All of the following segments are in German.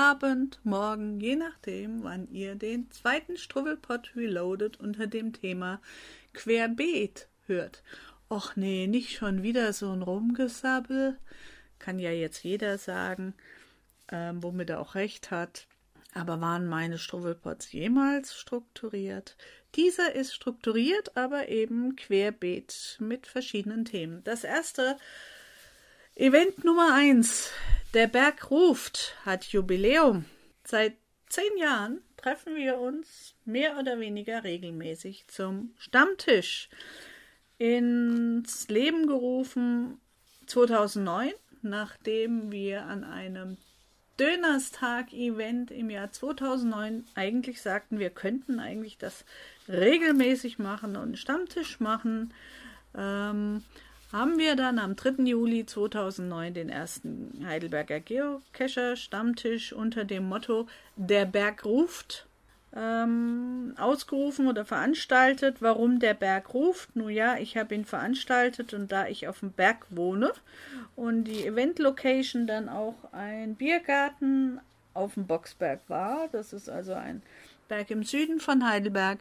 Abend, morgen, je nachdem, wann ihr den zweiten Struwwelpot Reloaded unter dem Thema Querbeet hört. Och nee, nicht schon wieder so ein Rumgesabbel. Kann ja jetzt jeder sagen, ähm, womit er auch recht hat. Aber waren meine Struwwelpots jemals strukturiert? Dieser ist strukturiert, aber eben querbeet mit verschiedenen Themen. Das erste Event Nummer eins. Der Berg ruft, hat Jubiläum. Seit zehn Jahren treffen wir uns mehr oder weniger regelmäßig zum Stammtisch. Ins Leben gerufen 2009, nachdem wir an einem Dönerstag-Event im Jahr 2009 eigentlich sagten, wir könnten eigentlich das regelmäßig machen und einen Stammtisch machen, ähm, haben wir dann am 3. Juli 2009 den ersten Heidelberger Geocacher Stammtisch unter dem Motto Der Berg ruft ähm, ausgerufen oder veranstaltet. Warum der Berg ruft? Nun ja, ich habe ihn veranstaltet und da ich auf dem Berg wohne und die Event-Location dann auch ein Biergarten auf dem Boxberg war, das ist also ein Berg im Süden von Heidelberg,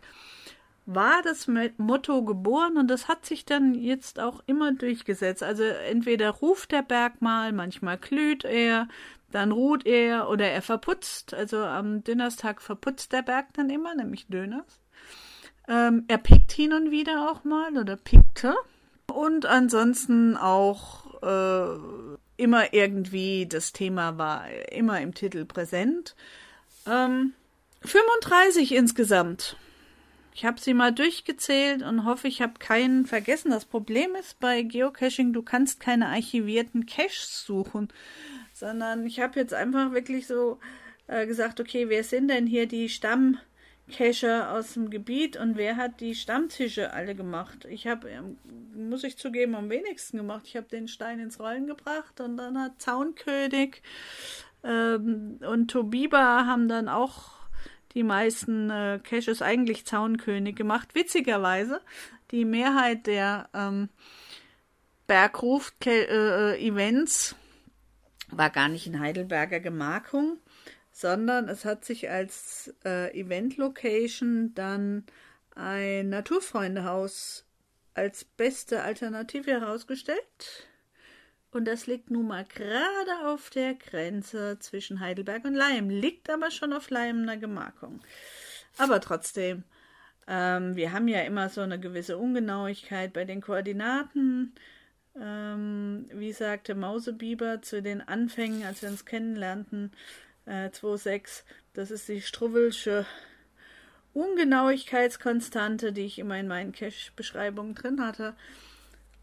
war das Motto geboren und das hat sich dann jetzt auch immer durchgesetzt. Also entweder ruft der Berg mal, manchmal glüht er, dann ruht er oder er verputzt. Also am Dönerstag verputzt der Berg dann immer, nämlich Döners. Ähm, er pickt hin und wieder auch mal oder pickte. Und ansonsten auch äh, immer irgendwie, das Thema war immer im Titel präsent. Ähm, 35 insgesamt. Ich habe sie mal durchgezählt und hoffe, ich habe keinen vergessen. Das Problem ist bei Geocaching, du kannst keine archivierten Caches suchen sondern ich habe jetzt einfach wirklich so äh, gesagt, okay, wer sind denn hier die Stammcacher aus dem Gebiet und wer hat die Stammtische alle gemacht? Ich habe, ähm, muss ich zugeben, am wenigsten gemacht. Ich habe den Stein ins Rollen gebracht und dann hat Zaunkönig ähm, und Tobiba haben dann auch die meisten äh, Caches eigentlich Zaunkönig gemacht. Witzigerweise, die Mehrheit der ähm, Bergruf-Events äh, war gar nicht in Heidelberger Gemarkung, sondern es hat sich als äh, Event-Location dann ein Naturfreundehaus als beste Alternative herausgestellt. Und das liegt nun mal gerade auf der Grenze zwischen Heidelberg und Leim, liegt aber schon auf Leimener Gemarkung. Aber trotzdem, ähm, wir haben ja immer so eine gewisse Ungenauigkeit bei den Koordinaten ähm, wie sagte Mausebiber zu den Anfängen, als wir uns kennenlernten, äh, 2.6, das ist die Struwwelsche Ungenauigkeitskonstante, die ich immer in meinen Cache-Beschreibungen drin hatte.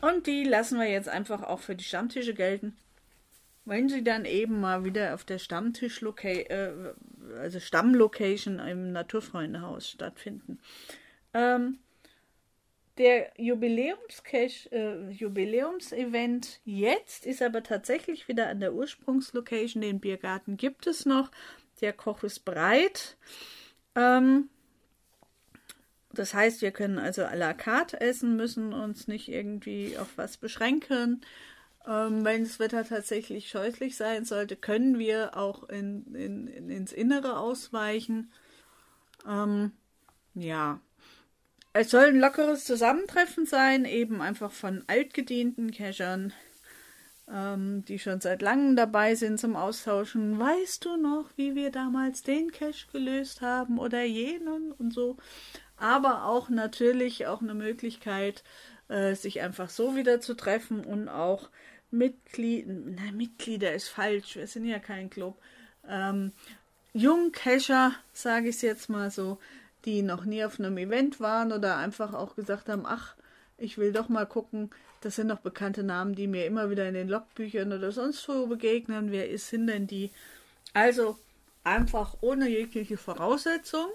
Und die lassen wir jetzt einfach auch für die Stammtische gelten. Wenn sie dann eben mal wieder auf der Stammtisch äh, also Stammlocation im Naturfreundehaus stattfinden. Ähm, der Jubiläumscache, äh, Jubiläumsevent jetzt ist aber tatsächlich wieder an der Ursprungslocation. Den Biergarten gibt es noch. Der Koch ist breit. Ähm, das heißt, wir können also à la carte essen, müssen uns nicht irgendwie auf was beschränken. Ähm, wenn das Wetter tatsächlich scheußlich sein sollte, können wir auch in, in, in ins Innere ausweichen. Ähm, ja, es soll ein lockeres Zusammentreffen sein, eben einfach von altgedienten Cachern, ähm, die schon seit langem dabei sind zum Austauschen. Weißt du noch, wie wir damals den Cache gelöst haben oder jenen und so? Aber auch natürlich auch eine Möglichkeit, äh, sich einfach so wieder zu treffen und auch Mitglieder, nein, Mitglieder ist falsch, wir sind ja kein Club. Ähm, Jungcacher, sage ich es jetzt mal so, die noch nie auf einem Event waren oder einfach auch gesagt haben, ach, ich will doch mal gucken, das sind noch bekannte Namen, die mir immer wieder in den Logbüchern oder sonst wo begegnen. Wer sind denn die? Also einfach ohne jegliche Voraussetzung.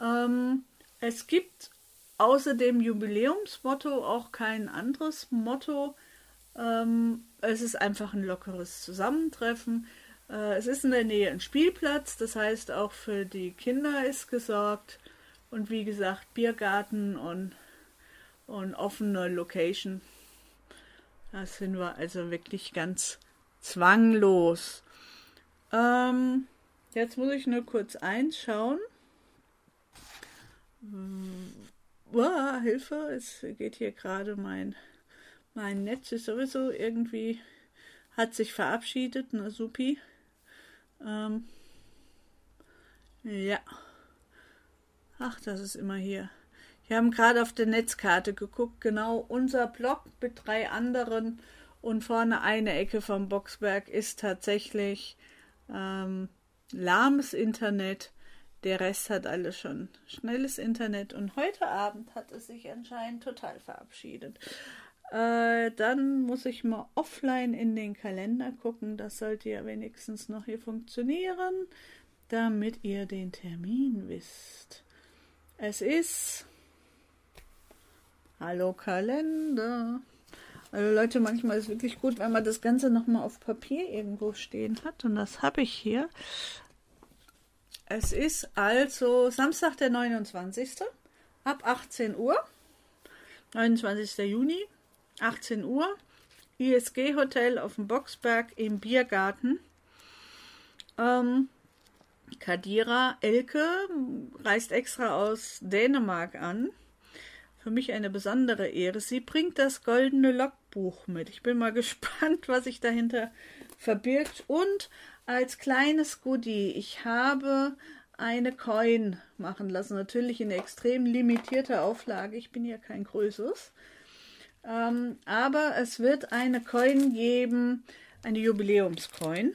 Ähm, es gibt außer dem Jubiläumsmotto auch kein anderes Motto. Ähm, es ist einfach ein lockeres Zusammentreffen. Äh, es ist in der Nähe ein Spielplatz, das heißt auch für die Kinder ist gesorgt. Und wie gesagt, Biergarten und, und offene Location. Da sind wir also wirklich ganz zwanglos. Ähm, jetzt muss ich nur kurz einschauen. Uah, Hilfe, es geht hier gerade mein, mein Netz ist sowieso irgendwie, hat sich verabschiedet, na supi. Ähm, ja. Ach, das ist immer hier. Wir haben gerade auf der Netzkarte geguckt, genau unser Block mit drei anderen und vorne eine Ecke vom Boxberg ist tatsächlich ähm, lahmes Internet. Der Rest hat alles schon schnelles Internet und heute Abend hat es sich anscheinend total verabschiedet. Äh, dann muss ich mal offline in den Kalender gucken. Das sollte ja wenigstens noch hier funktionieren, damit ihr den Termin wisst. Es ist. Hallo Kalender. Also Leute, manchmal ist es wirklich gut, wenn man das Ganze nochmal auf Papier irgendwo stehen hat. Und das habe ich hier. Es ist also Samstag, der 29. ab 18 Uhr. 29. Juni, 18 Uhr. ISG Hotel auf dem Boxberg im Biergarten. Ähm, Kadira Elke reist extra aus Dänemark an. Für mich eine besondere Ehre. Sie bringt das goldene Logbuch mit. Ich bin mal gespannt, was sich dahinter verbirgt. Und als kleines Goodie, ich habe eine Coin machen lassen. Natürlich in extrem limitierter Auflage. Ich bin ja kein größeres. Ähm, aber es wird eine Coin geben, eine Jubiläumscoin.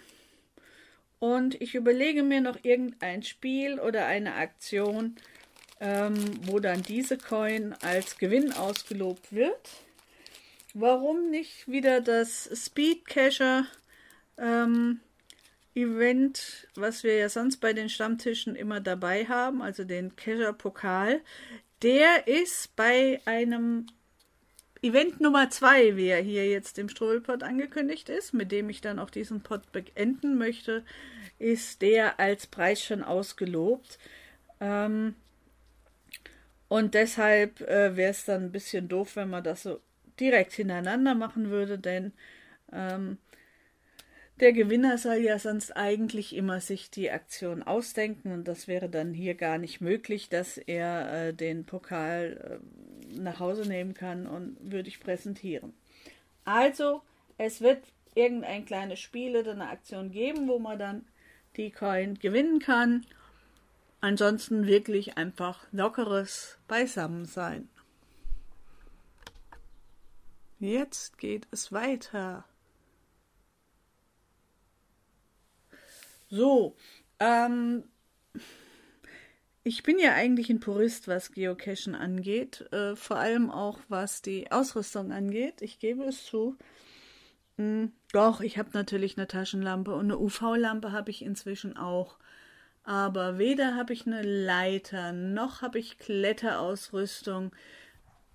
Und ich überlege mir noch irgendein Spiel oder eine Aktion, ähm, wo dann diese Coin als Gewinn ausgelobt wird. Warum nicht wieder das Speed Cacher ähm, Event, was wir ja sonst bei den Stammtischen immer dabei haben, also den Kescher Pokal, der ist bei einem Event Nummer zwei, wie er hier jetzt im Struwelpot angekündigt ist, mit dem ich dann auch diesen Pot beenden möchte, ist der als Preis schon ausgelobt. Ähm, und deshalb äh, wäre es dann ein bisschen doof, wenn man das so direkt hintereinander machen würde, denn ähm, der Gewinner soll ja sonst eigentlich immer sich die Aktion ausdenken und das wäre dann hier gar nicht möglich, dass er äh, den Pokal äh, nach Hause nehmen kann und würdig präsentieren. Also, es wird irgendein kleines Spiel oder eine Aktion geben, wo man dann die Coin gewinnen kann. Ansonsten wirklich einfach lockeres Beisammensein. Jetzt geht es weiter. So, ähm, ich bin ja eigentlich ein Purist, was Geocachen angeht, äh, vor allem auch was die Ausrüstung angeht. Ich gebe es zu. Hm, doch, ich habe natürlich eine Taschenlampe und eine UV-Lampe habe ich inzwischen auch. Aber weder habe ich eine Leiter, noch habe ich Kletterausrüstung.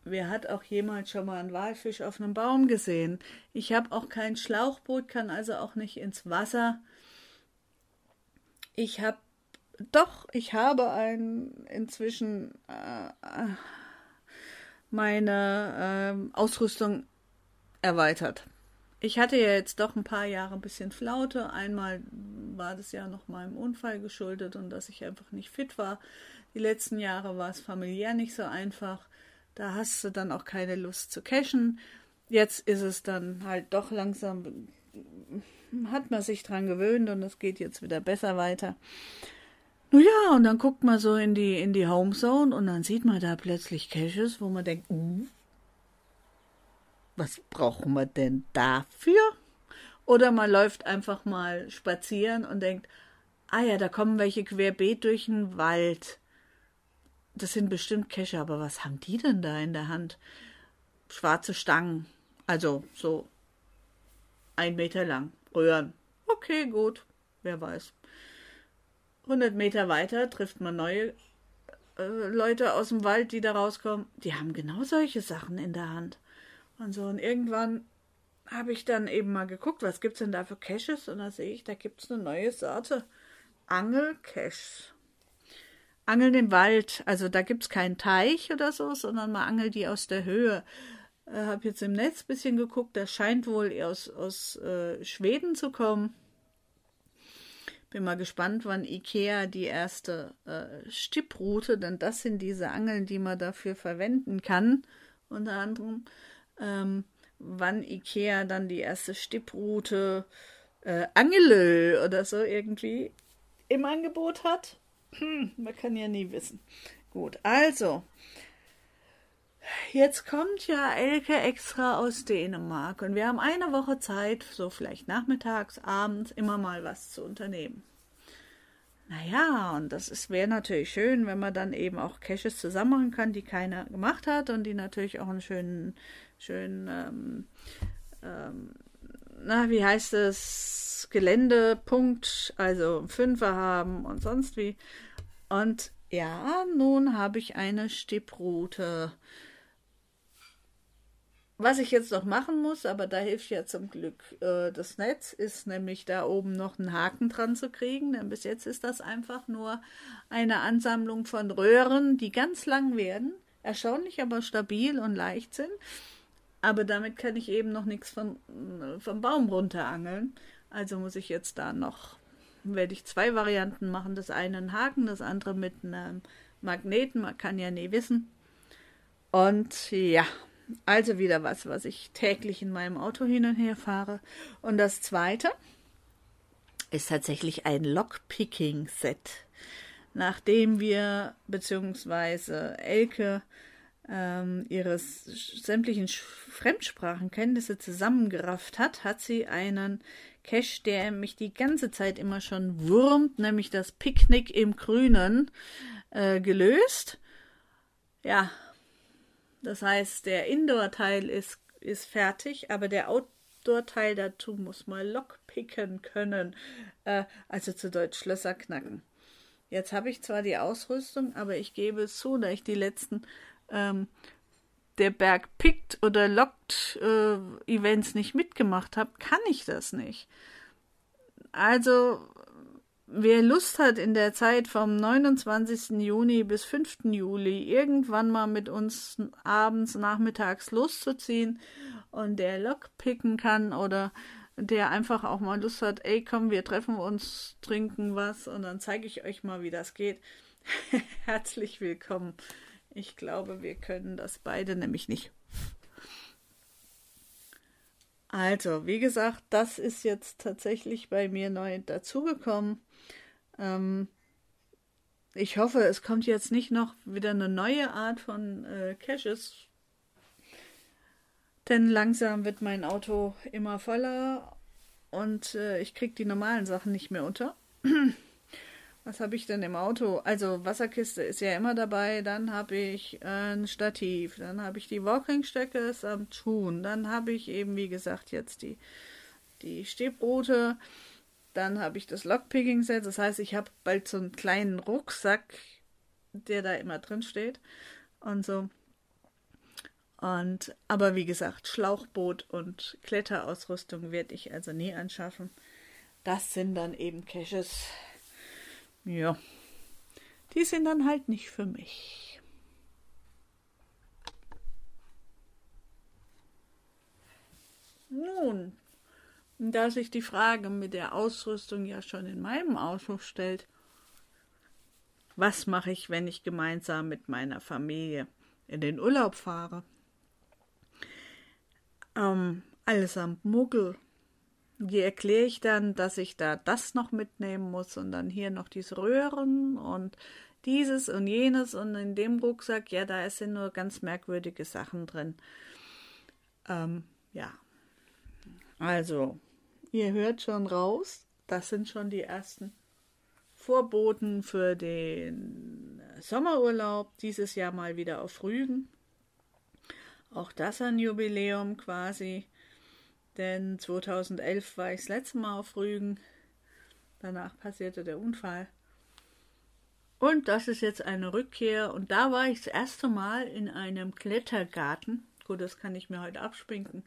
Wer hat auch jemals schon mal einen Walfisch auf einem Baum gesehen? Ich habe auch kein Schlauchboot, kann also auch nicht ins Wasser. Ich habe doch, ich habe ein inzwischen äh, meine äh, Ausrüstung erweitert. Ich hatte ja jetzt doch ein paar Jahre ein bisschen Flaute. Einmal war das ja noch meinem Unfall geschuldet und dass ich einfach nicht fit war. Die letzten Jahre war es familiär nicht so einfach. Da hast du dann auch keine Lust zu cashen. Jetzt ist es dann halt doch langsam hat man sich dran gewöhnt und es geht jetzt wieder besser weiter. Nun ja, und dann guckt man so in die, in die Homezone und dann sieht man da plötzlich Caches, wo man denkt, uh, was brauchen wir denn dafür? Oder man läuft einfach mal spazieren und denkt, ah ja, da kommen welche querbeet durch den Wald. Das sind bestimmt Cache, aber was haben die denn da in der Hand? Schwarze Stangen, also so ein Meter lang. Röhren. Okay, gut. Wer weiß. 100 Meter weiter trifft man neue äh, Leute aus dem Wald, die da rauskommen. Die haben genau solche Sachen in der Hand. Und so, und irgendwann habe ich dann eben mal geguckt, was gibt es denn da für Caches? Und da sehe ich, da gibt es eine neue Sorte. Angelcaches. Angeln im Wald. Also da gibt es keinen Teich oder so, sondern man angelt die aus der Höhe. Äh, habe jetzt im Netz ein bisschen geguckt, das scheint wohl aus, aus äh, Schweden zu kommen. bin mal gespannt, wann Ikea die erste äh, Stipprute, denn das sind diese Angeln, die man dafür verwenden kann, unter anderem, ähm, wann Ikea dann die erste Stipprute äh, Angelö oder so irgendwie im Angebot hat. Hm, man kann ja nie wissen. Gut, also, jetzt kommt ja Elke extra aus Dänemark und wir haben eine Woche Zeit, so vielleicht nachmittags, abends, immer mal was zu unternehmen. Naja, und das wäre natürlich schön, wenn man dann eben auch Caches zusammen machen kann, die keiner gemacht hat und die natürlich auch einen schönen, schönen, ähm, ähm, na, wie heißt es, Geländepunkt, also Fünfer haben und sonst wie. Und ja, nun habe ich eine Stipproute. Was ich jetzt noch machen muss, aber da hilft ja zum Glück äh, das Netz, ist nämlich da oben noch einen Haken dran zu kriegen, denn bis jetzt ist das einfach nur eine Ansammlung von Röhren, die ganz lang werden, erstaunlich aber stabil und leicht sind. Aber damit kann ich eben noch nichts vom, äh, vom Baum runterangeln. Also muss ich jetzt da noch werde ich zwei Varianten machen. Das eine ein Haken, das andere mit einem Magneten. Man kann ja nie wissen. Und ja, also wieder was, was ich täglich in meinem Auto hin und her fahre. Und das zweite ist tatsächlich ein Lockpicking-Set. Nachdem wir, beziehungsweise Elke, ähm, ihre sämtlichen Fremdsprachenkenntnisse zusammengerafft hat, hat sie einen Cache, der mich die ganze Zeit immer schon wurmt, nämlich das Picknick im Grünen, äh, gelöst. Ja, das heißt, der Indoor-Teil ist, ist fertig, aber der Outdoor-Teil dazu muss mal lockpicken können. Äh, also zu Deutsch Schlösser knacken. Jetzt habe ich zwar die Ausrüstung, aber ich gebe es zu, da ich die letzten ähm, der Berg pickt oder lockt äh, Events nicht mitgemacht habe, kann ich das nicht. Also, wer Lust hat, in der Zeit vom 29. Juni bis 5. Juli irgendwann mal mit uns abends, nachmittags loszuziehen und der Lok picken kann oder der einfach auch mal Lust hat, ey, komm, wir treffen uns, trinken was und dann zeige ich euch mal, wie das geht. Herzlich willkommen. Ich glaube, wir können das beide nämlich nicht. Also, wie gesagt, das ist jetzt tatsächlich bei mir neu dazugekommen. Ähm, ich hoffe, es kommt jetzt nicht noch wieder eine neue Art von äh, Caches. Denn langsam wird mein Auto immer voller und äh, ich kriege die normalen Sachen nicht mehr unter. Was habe ich denn im Auto? Also Wasserkiste ist ja immer dabei. Dann habe ich ein Stativ. Dann habe ich die Walking-Stöcke am Tun. Dann habe ich eben, wie gesagt, jetzt die, die Stehbrote. Dann habe ich das Lockpicking-Set. Das heißt, ich habe bald so einen kleinen Rucksack, der da immer drin steht. Und so. Und, aber wie gesagt, Schlauchboot und Kletterausrüstung werde ich also nie anschaffen. Das sind dann eben Caches ja, die sind dann halt nicht für mich. Nun, da sich die Frage mit der Ausrüstung ja schon in meinem Auto stellt, was mache ich, wenn ich gemeinsam mit meiner Familie in den Urlaub fahre? Ähm, allesamt Muggel wie erkläre ich dann, dass ich da das noch mitnehmen muss und dann hier noch diese Röhren und dieses und jenes und in dem Rucksack, ja, da sind nur ganz merkwürdige Sachen drin. Ähm, ja. Also, ihr hört schon raus, das sind schon die ersten Vorboten für den Sommerurlaub, dieses Jahr mal wieder auf Rügen. Auch das ein Jubiläum quasi. Denn 2011 war ich das letzte Mal auf Rügen. Danach passierte der Unfall. Und das ist jetzt eine Rückkehr. Und da war ich das erste Mal in einem Klettergarten. Gut, das kann ich mir heute abspinken.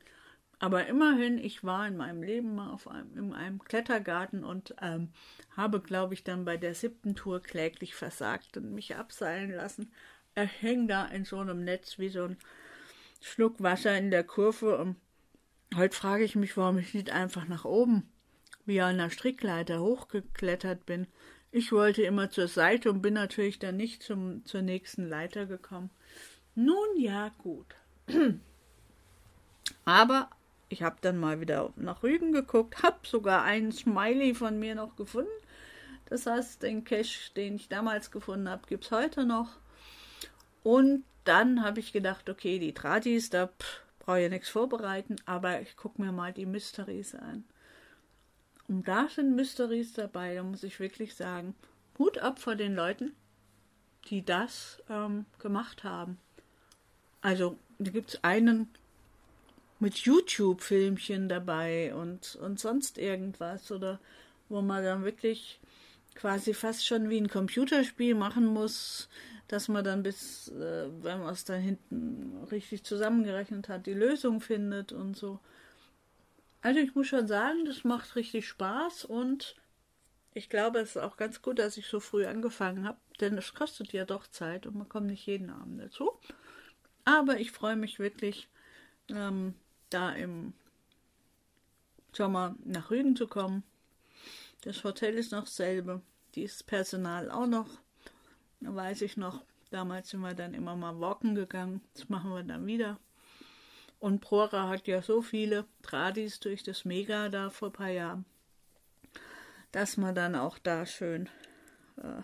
Aber immerhin, ich war in meinem Leben mal auf einem, in einem Klettergarten und ähm, habe, glaube ich, dann bei der siebten Tour kläglich versagt und mich abseilen lassen. Er hing da in so einem Netz wie so ein Schluck Wasser in der Kurve und Heute frage ich mich, warum ich nicht einfach nach oben wie an der Strickleiter hochgeklettert bin. Ich wollte immer zur Seite und bin natürlich dann nicht zum, zur nächsten Leiter gekommen. Nun ja, gut. Aber ich habe dann mal wieder nach Rügen geguckt, habe sogar einen Smiley von mir noch gefunden. Das heißt, den Cache, den ich damals gefunden habe, gibt es heute noch. Und dann habe ich gedacht, okay, die Tradis, da brauche ich nichts vorbereiten, aber ich gucke mir mal die Mysteries an. Und da sind Mysteries dabei, da muss ich wirklich sagen, Hut ab vor den Leuten, die das ähm, gemacht haben. Also, da gibt es einen mit YouTube-Filmchen dabei und, und sonst irgendwas, oder wo man dann wirklich quasi fast schon wie ein Computerspiel machen muss, dass man dann bis, äh, wenn man es da hinten richtig zusammengerechnet hat, die Lösung findet und so. Also ich muss schon sagen, das macht richtig Spaß und ich glaube, es ist auch ganz gut, dass ich so früh angefangen habe, denn es kostet ja doch Zeit und man kommt nicht jeden Abend dazu. Aber ich freue mich wirklich, ähm, da im Sommer nach Rügen zu kommen. Das Hotel ist noch dasselbe, dieses Personal auch noch weiß ich noch, damals sind wir dann immer mal walken gegangen. Das machen wir dann wieder. Und Prora hat ja so viele Tradis durch das Mega da vor ein paar Jahren, dass man dann auch da schön äh,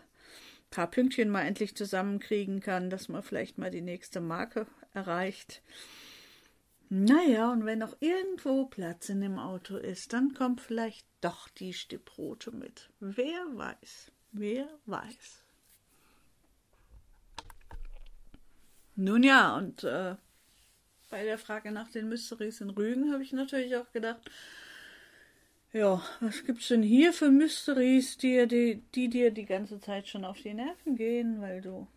paar Pünktchen mal endlich zusammenkriegen kann, dass man vielleicht mal die nächste Marke erreicht. Naja, und wenn noch irgendwo Platz in dem Auto ist, dann kommt vielleicht doch die Stipprote mit. Wer weiß, wer weiß. Nun ja, und äh, bei der Frage nach den Mysteries in Rügen habe ich natürlich auch gedacht, ja, was gibt's denn hier für Mysteries, die, die, die dir die ganze Zeit schon auf die Nerven gehen, weil du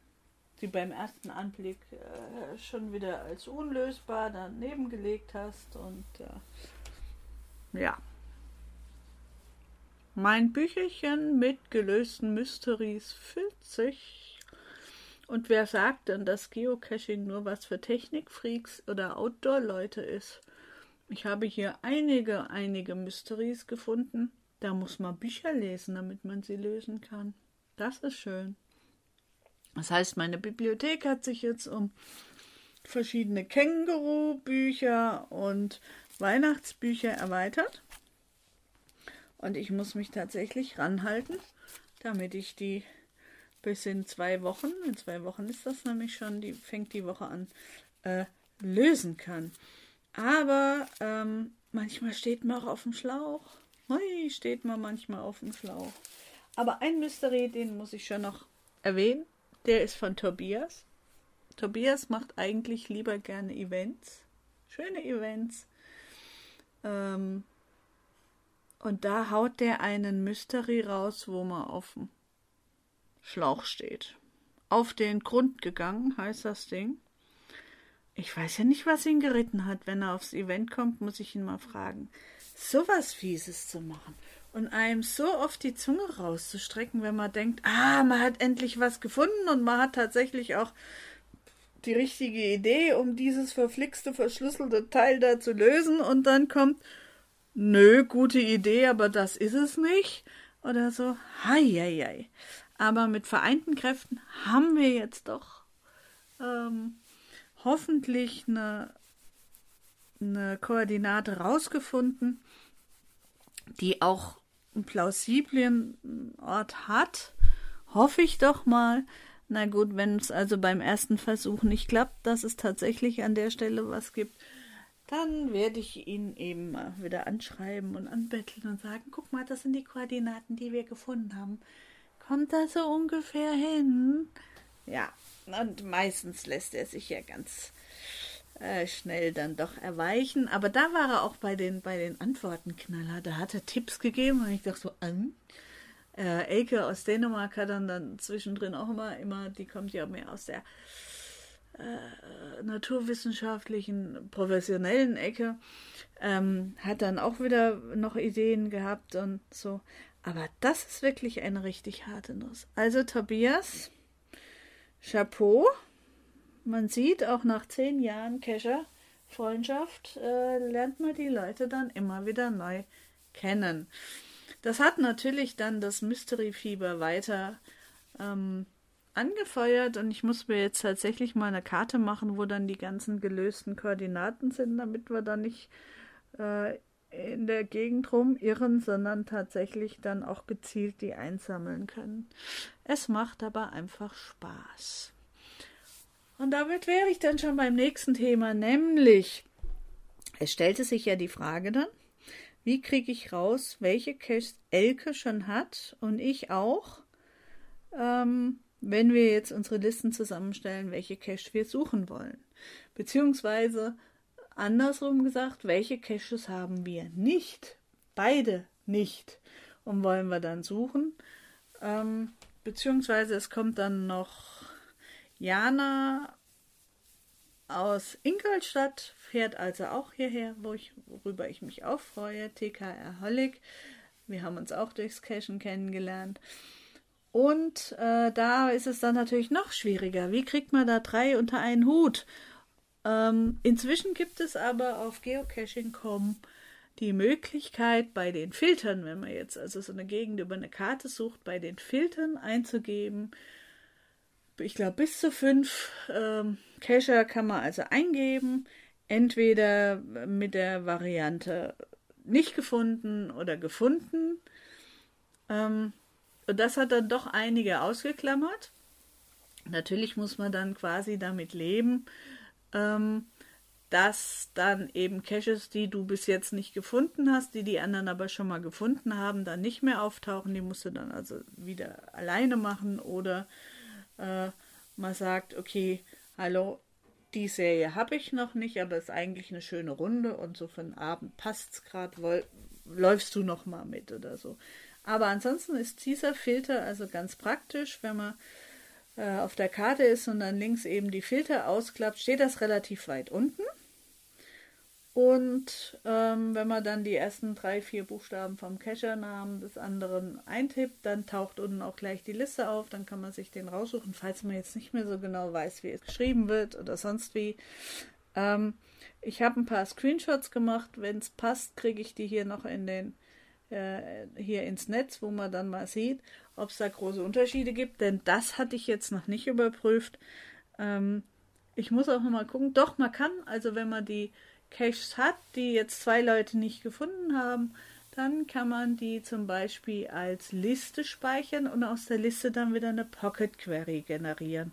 sie beim ersten Anblick äh, schon wieder als unlösbar daneben gelegt hast und äh, ja. Mein Bücherchen mit gelösten Mysteries füllt sich und wer sagt denn, dass Geocaching nur was für Technikfreaks oder Outdoor-Leute ist? Ich habe hier einige, einige Mysteries gefunden. Da muss man Bücher lesen, damit man sie lösen kann. Das ist schön. Das heißt, meine Bibliothek hat sich jetzt um verschiedene Känguru-Bücher und Weihnachtsbücher erweitert. Und ich muss mich tatsächlich ranhalten, damit ich die bis in zwei Wochen, in zwei Wochen ist das nämlich schon, die fängt die Woche an, äh, lösen kann. Aber ähm, manchmal steht man auch auf dem Schlauch. Hui, steht man manchmal auf dem Schlauch. Aber ein Mystery, den muss ich schon noch erwähnen. Der ist von Tobias. Tobias macht eigentlich lieber gerne Events. Schöne Events. Ähm, und da haut der einen Mystery raus, wo man auf dem Schlauch steht. Auf den Grund gegangen heißt das Ding. Ich weiß ja nicht, was ihn geritten hat. Wenn er aufs Event kommt, muss ich ihn mal fragen. So was Fieses zu machen und einem so oft die Zunge rauszustrecken, wenn man denkt, ah, man hat endlich was gefunden und man hat tatsächlich auch die richtige Idee, um dieses verflixte, verschlüsselte Teil da zu lösen und dann kommt, nö, gute Idee, aber das ist es nicht. Oder so, hei. Aber mit vereinten Kräften haben wir jetzt doch ähm, hoffentlich eine, eine Koordinate rausgefunden, die auch einen plausiblen Ort hat. Hoffe ich doch mal. Na gut, wenn es also beim ersten Versuch nicht klappt, dass es tatsächlich an der Stelle was gibt, dann werde ich ihn eben wieder anschreiben und anbetteln und sagen, guck mal, das sind die Koordinaten, die wir gefunden haben kommt da so ungefähr hin? Ja, und meistens lässt er sich ja ganz äh, schnell dann doch erweichen. Aber da war er auch bei den, bei den Antworten knaller. Da hat er Tipps gegeben und ich dachte so, an. Äh, Elke aus Dänemark hat dann, dann zwischendrin auch immer, immer, die kommt ja mehr aus der äh, naturwissenschaftlichen, professionellen Ecke, ähm, hat dann auch wieder noch Ideen gehabt und so. Aber das ist wirklich eine richtig harte Nuss. Also Tobias, Chapeau. Man sieht auch nach zehn Jahren Kescher Freundschaft äh, lernt man die Leute dann immer wieder neu kennen. Das hat natürlich dann das Mystery-Fieber weiter ähm, angefeuert und ich muss mir jetzt tatsächlich mal eine Karte machen, wo dann die ganzen gelösten Koordinaten sind, damit wir dann nicht äh, in der Gegend rumirren, sondern tatsächlich dann auch gezielt die einsammeln können. Es macht aber einfach Spaß. Und damit wäre ich dann schon beim nächsten Thema, nämlich es stellte sich ja die Frage dann, wie kriege ich raus, welche Caches Elke schon hat und ich auch, ähm, wenn wir jetzt unsere Listen zusammenstellen, welche Caches wir suchen wollen. Beziehungsweise andersrum gesagt, welche Caches haben wir nicht, beide nicht und wollen wir dann suchen. Ähm, beziehungsweise es kommt dann noch Jana aus Ingolstadt, fährt also auch hierher, wo ich, worüber ich mich auch freue, TKR Hollig. Wir haben uns auch durchs Cashen kennengelernt. Und äh, da ist es dann natürlich noch schwieriger. Wie kriegt man da drei unter einen Hut? Ähm, inzwischen gibt es aber auf geocaching.com die Möglichkeit, bei den Filtern, wenn man jetzt also so eine Gegend über eine Karte sucht, bei den Filtern einzugeben. Ich glaube, bis zu fünf ähm, Cacher kann man also eingeben. Entweder mit der Variante nicht gefunden oder gefunden. Ähm, und das hat dann doch einige ausgeklammert. Natürlich muss man dann quasi damit leben, ähm, dass dann eben Caches, die du bis jetzt nicht gefunden hast, die die anderen aber schon mal gefunden haben, dann nicht mehr auftauchen. Die musst du dann also wieder alleine machen oder äh, man sagt, okay, hallo, die Serie habe ich noch nicht, aber es ist eigentlich eine schöne Runde und so für den Abend passt es gerade, läufst du noch mal mit oder so. Aber ansonsten ist dieser Filter also ganz praktisch, wenn man äh, auf der Karte ist und dann links eben die Filter ausklappt, steht das relativ weit unten. Und ähm, wenn man dann die ersten drei, vier Buchstaben vom Cacher-Namen des anderen eintippt, dann taucht unten auch gleich die Liste auf. Dann kann man sich den raussuchen, falls man jetzt nicht mehr so genau weiß, wie es geschrieben wird oder sonst wie. Ähm, ich habe ein paar Screenshots gemacht. Wenn es passt, kriege ich die hier noch in den äh, hier ins Netz, wo man dann mal sieht, ob es da große Unterschiede gibt. Denn das hatte ich jetzt noch nicht überprüft. Ähm, ich muss auch noch mal gucken. Doch, man kann, also wenn man die Caches hat, die jetzt zwei Leute nicht gefunden haben, dann kann man die zum Beispiel als Liste speichern und aus der Liste dann wieder eine Pocket Query generieren.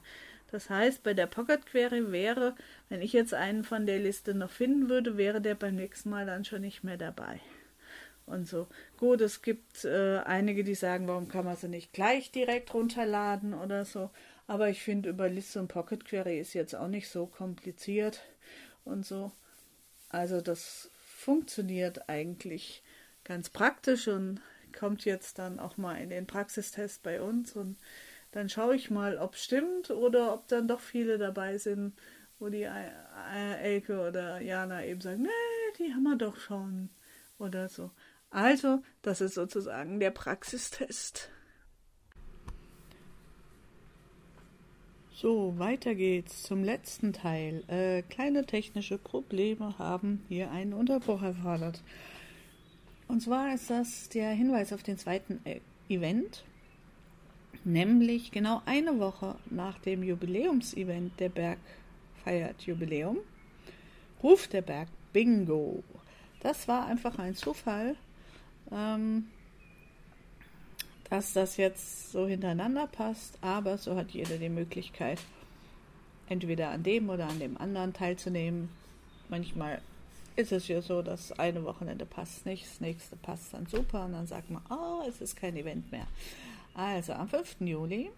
Das heißt, bei der Pocket Query wäre, wenn ich jetzt einen von der Liste noch finden würde, wäre der beim nächsten Mal dann schon nicht mehr dabei. Und so. Gut, es gibt äh, einige, die sagen, warum kann man sie nicht gleich direkt runterladen oder so. Aber ich finde, über Liste und Pocket Query ist jetzt auch nicht so kompliziert und so. Also das funktioniert eigentlich ganz praktisch und kommt jetzt dann auch mal in den Praxistest bei uns und dann schaue ich mal, ob es stimmt oder ob dann doch viele dabei sind, wo die Elke oder Jana eben sagen, nee, die haben wir doch schon oder so. Also, das ist sozusagen der Praxistest. So, weiter geht's zum letzten Teil. Äh, kleine technische Probleme haben hier einen Unterbruch erfordert. Und zwar ist das der Hinweis auf den zweiten e Event, nämlich genau eine Woche nach dem Jubiläumsevent der Berg feiert Jubiläum, ruft der Berg Bingo. Das war einfach ein Zufall, ähm, dass das jetzt so hintereinander passt, aber so hat jeder die Möglichkeit, entweder an dem oder an dem anderen teilzunehmen. Manchmal ist es ja so, dass eine Wochenende passt nicht, das nächste passt dann super und dann sagt man, oh, es ist kein Event mehr. Also am 5. Juli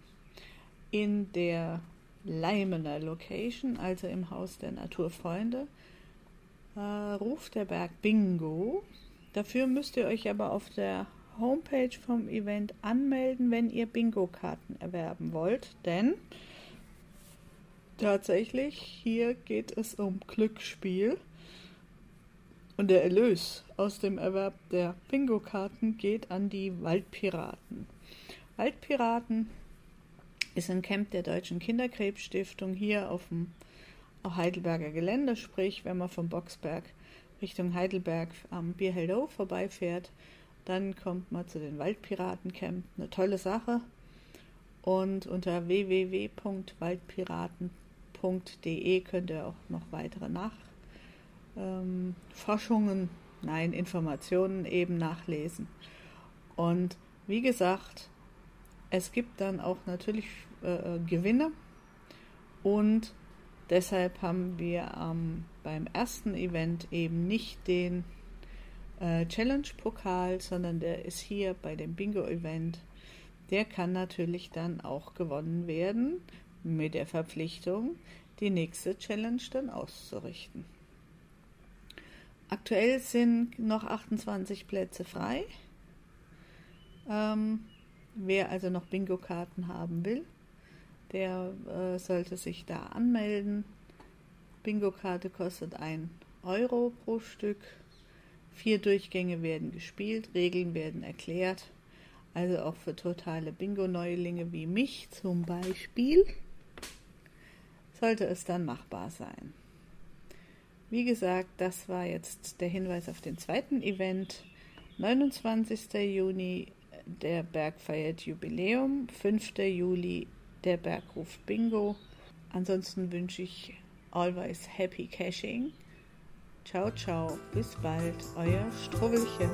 in der Leimener Location, also im Haus der Naturfreunde, äh, ruft der Berg Bingo. Dafür müsst ihr euch aber auf der Homepage vom Event anmelden, wenn ihr Bingo-Karten erwerben wollt, denn tatsächlich hier geht es um Glücksspiel und der Erlös aus dem Erwerb der Bingo-Karten geht an die Waldpiraten. Waldpiraten ist ein Camp der Deutschen Kinderkrebsstiftung hier auf dem Heidelberger Gelände, sprich, wenn man vom Boxberg Richtung Heidelberg am Bierheldow vorbeifährt Dann kommt man zu den Waldpiratencamp, eine tolle Sache. Und unter www.waldpiraten.de könnt ihr auch noch weitere Nachforschungen, ähm, nein, Informationen eben nachlesen. Und wie gesagt, es gibt dann auch natürlich äh, Gewinne und deshalb haben wir ähm, beim ersten Event eben nicht den äh, Challenge-Pokal, sondern der ist hier bei dem Bingo-Event. Der kann natürlich dann auch gewonnen werden mit der Verpflichtung, die nächste Challenge dann auszurichten. Aktuell sind noch 28 Plätze frei. Ähm, wer also noch Bingo-Karten haben will, der äh, sollte sich da anmelden. Bingo-Karte kostet 1 Euro pro Stück. Vier Durchgänge werden gespielt, Regeln werden erklärt. Also auch für totale Bingo-Neulinge wie mich zum Beispiel sollte es dann machbar sein. Wie gesagt, das war jetzt der Hinweis auf den zweiten Event. 29. Juni der Berg feiert Jubiläum, 5. Juli der Bergruf Bingo. Ansonsten wünsche ich always happy caching. Ciao, ciao, bis bald, euer Struwwelchen.